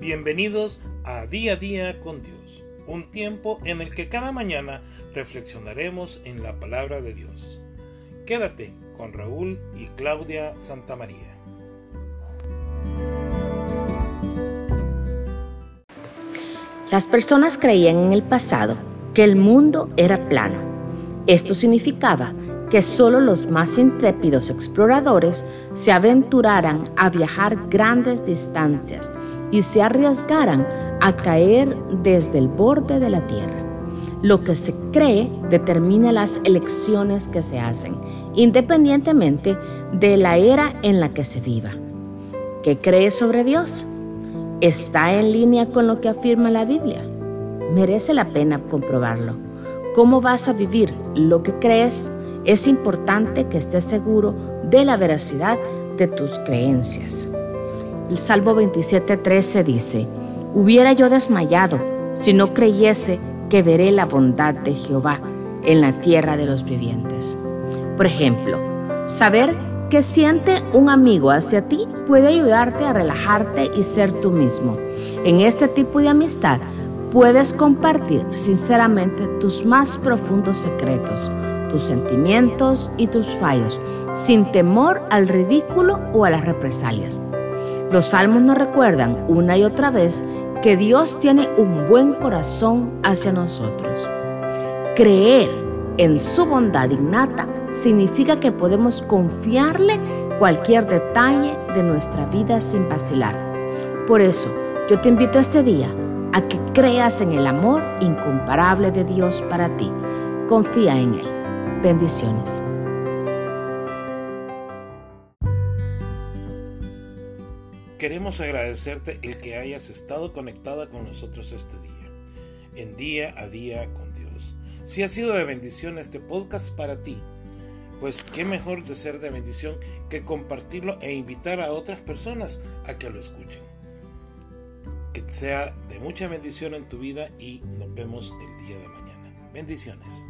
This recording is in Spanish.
Bienvenidos a Día a Día con Dios, un tiempo en el que cada mañana reflexionaremos en la palabra de Dios. Quédate con Raúl y Claudia Santamaría. Las personas creían en el pasado que el mundo era plano. Esto significaba que solo los más intrépidos exploradores se aventuraran a viajar grandes distancias y se arriesgaran a caer desde el borde de la Tierra. Lo que se cree determina las elecciones que se hacen, independientemente de la era en la que se viva. ¿Qué crees sobre Dios? ¿Está en línea con lo que afirma la Biblia? Merece la pena comprobarlo. ¿Cómo vas a vivir lo que crees? Es importante que estés seguro de la veracidad de tus creencias. El Salmo 27:13 dice, Hubiera yo desmayado si no creyese que veré la bondad de Jehová en la tierra de los vivientes. Por ejemplo, saber que siente un amigo hacia ti puede ayudarte a relajarte y ser tú mismo. En este tipo de amistad puedes compartir sinceramente tus más profundos secretos, tus sentimientos y tus fallos, sin temor al ridículo o a las represalias. Los salmos nos recuerdan una y otra vez que Dios tiene un buen corazón hacia nosotros. Creer en su bondad innata significa que podemos confiarle cualquier detalle de nuestra vida sin vacilar. Por eso, yo te invito este día a que creas en el amor incomparable de Dios para ti. Confía en Él. Bendiciones. Queremos agradecerte el que hayas estado conectada con nosotros este día, en día a día con Dios. Si ha sido de bendición este podcast para ti, pues qué mejor de ser de bendición que compartirlo e invitar a otras personas a que lo escuchen. Que sea de mucha bendición en tu vida y nos vemos el día de mañana. Bendiciones.